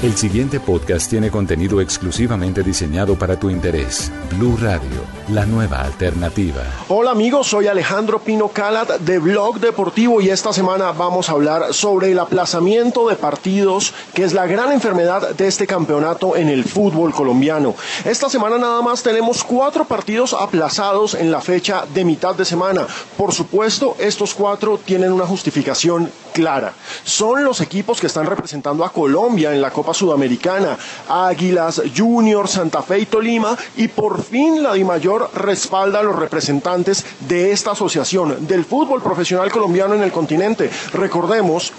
El siguiente podcast tiene contenido exclusivamente diseñado para tu interés. Blue Radio, la nueva alternativa. Hola amigos, soy Alejandro Pino Calat de Blog Deportivo y esta semana vamos a hablar sobre el aplazamiento de partidos, que es la gran enfermedad de este campeonato en el fútbol colombiano. Esta semana nada más tenemos cuatro partidos aplazados en la fecha de mitad de semana. Por supuesto, estos cuatro tienen una justificación clara. Son los equipos que están representando a Colombia en la Copa Sudamericana, Águilas, Junior, Santa Fe y Tolima, y por fin la DIMAYOR respalda a los representantes de esta asociación del fútbol profesional colombiano en el continente. Recordemos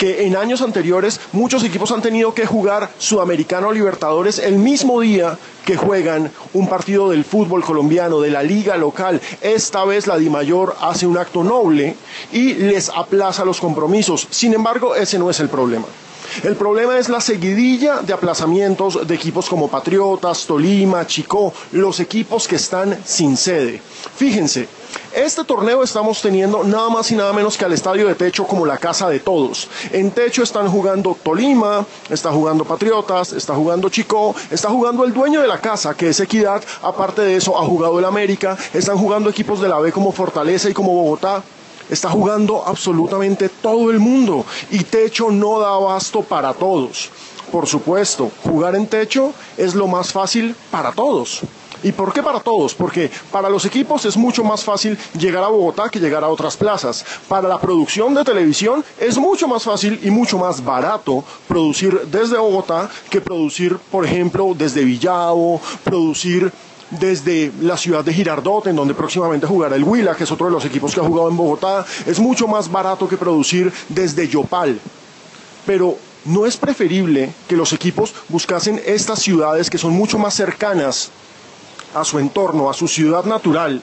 que en años anteriores muchos equipos han tenido que jugar Sudamericano Libertadores el mismo día que juegan un partido del fútbol colombiano, de la liga local. Esta vez la DIMAYOR hace un acto noble y les aplaza los compromisos. Sin embargo, ese no es el problema. El problema es la seguidilla de aplazamientos de equipos como Patriotas, Tolima, Chicó, los equipos que están sin sede. Fíjense, este torneo estamos teniendo nada más y nada menos que al estadio de techo como la casa de todos. En techo están jugando Tolima, está jugando Patriotas, está jugando Chicó, está jugando el dueño de la casa, que es Equidad. Aparte de eso, ha jugado el América, están jugando equipos de la B como Fortaleza y como Bogotá. Está jugando absolutamente todo el mundo y techo no da abasto para todos. Por supuesto, jugar en techo es lo más fácil para todos. ¿Y por qué para todos? Porque para los equipos es mucho más fácil llegar a Bogotá que llegar a otras plazas. Para la producción de televisión es mucho más fácil y mucho más barato producir desde Bogotá que producir, por ejemplo, desde Villavo, producir desde la ciudad de Girardot, en donde próximamente jugará el Huila, que es otro de los equipos que ha jugado en Bogotá. Es mucho más barato que producir desde Yopal. Pero no es preferible que los equipos buscasen estas ciudades que son mucho más cercanas a su entorno, a su ciudad natural,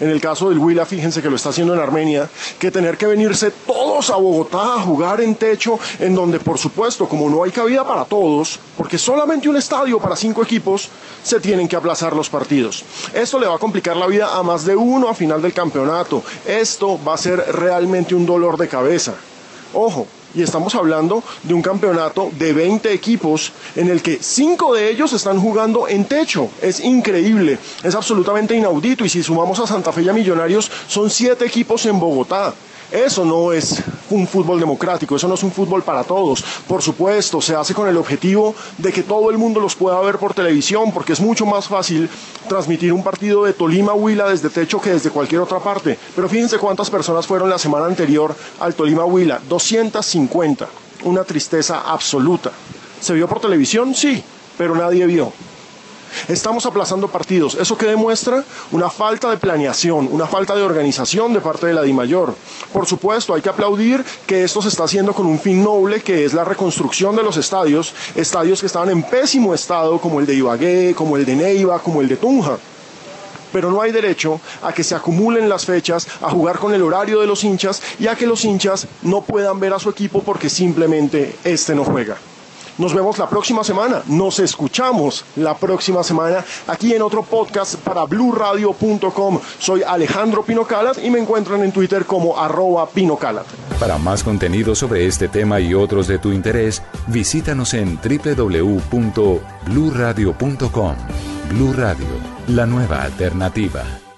en el caso del Huila, fíjense que lo está haciendo en Armenia, que tener que venirse todos a Bogotá a jugar en techo, en donde por supuesto, como no hay cabida para todos, porque solamente un estadio para cinco equipos, se tienen que aplazar los partidos. Esto le va a complicar la vida a más de uno a final del campeonato. Esto va a ser realmente un dolor de cabeza. Ojo, y estamos hablando de un campeonato de 20 equipos en el que 5 de ellos están jugando en techo. Es increíble, es absolutamente inaudito. Y si sumamos a Santa Fe y a Millonarios, son 7 equipos en Bogotá. Eso no es un fútbol democrático, eso no es un fútbol para todos. Por supuesto, se hace con el objetivo de que todo el mundo los pueda ver por televisión, porque es mucho más fácil transmitir un partido de Tolima Huila desde techo que desde cualquier otra parte. Pero fíjense cuántas personas fueron la semana anterior al Tolima Huila, 250. Una tristeza absoluta. ¿Se vio por televisión? Sí, pero nadie vio. Estamos aplazando partidos. ¿Eso que demuestra? Una falta de planeación, una falta de organización de parte de la DIMAYOR. Por supuesto, hay que aplaudir que esto se está haciendo con un fin noble, que es la reconstrucción de los estadios, estadios que estaban en pésimo estado, como el de Ibagué, como el de Neiva, como el de Tunja pero no hay derecho a que se acumulen las fechas, a jugar con el horario de los hinchas y a que los hinchas no puedan ver a su equipo porque simplemente este no juega. Nos vemos la próxima semana, nos escuchamos la próxima semana aquí en otro podcast para bluradio.com. Soy Alejandro Pinocalat y me encuentran en Twitter como arroba pinocalat. Para más contenido sobre este tema y otros de tu interés, visítanos en www.bluradio.com. Blu Radio, la nueva alternativa.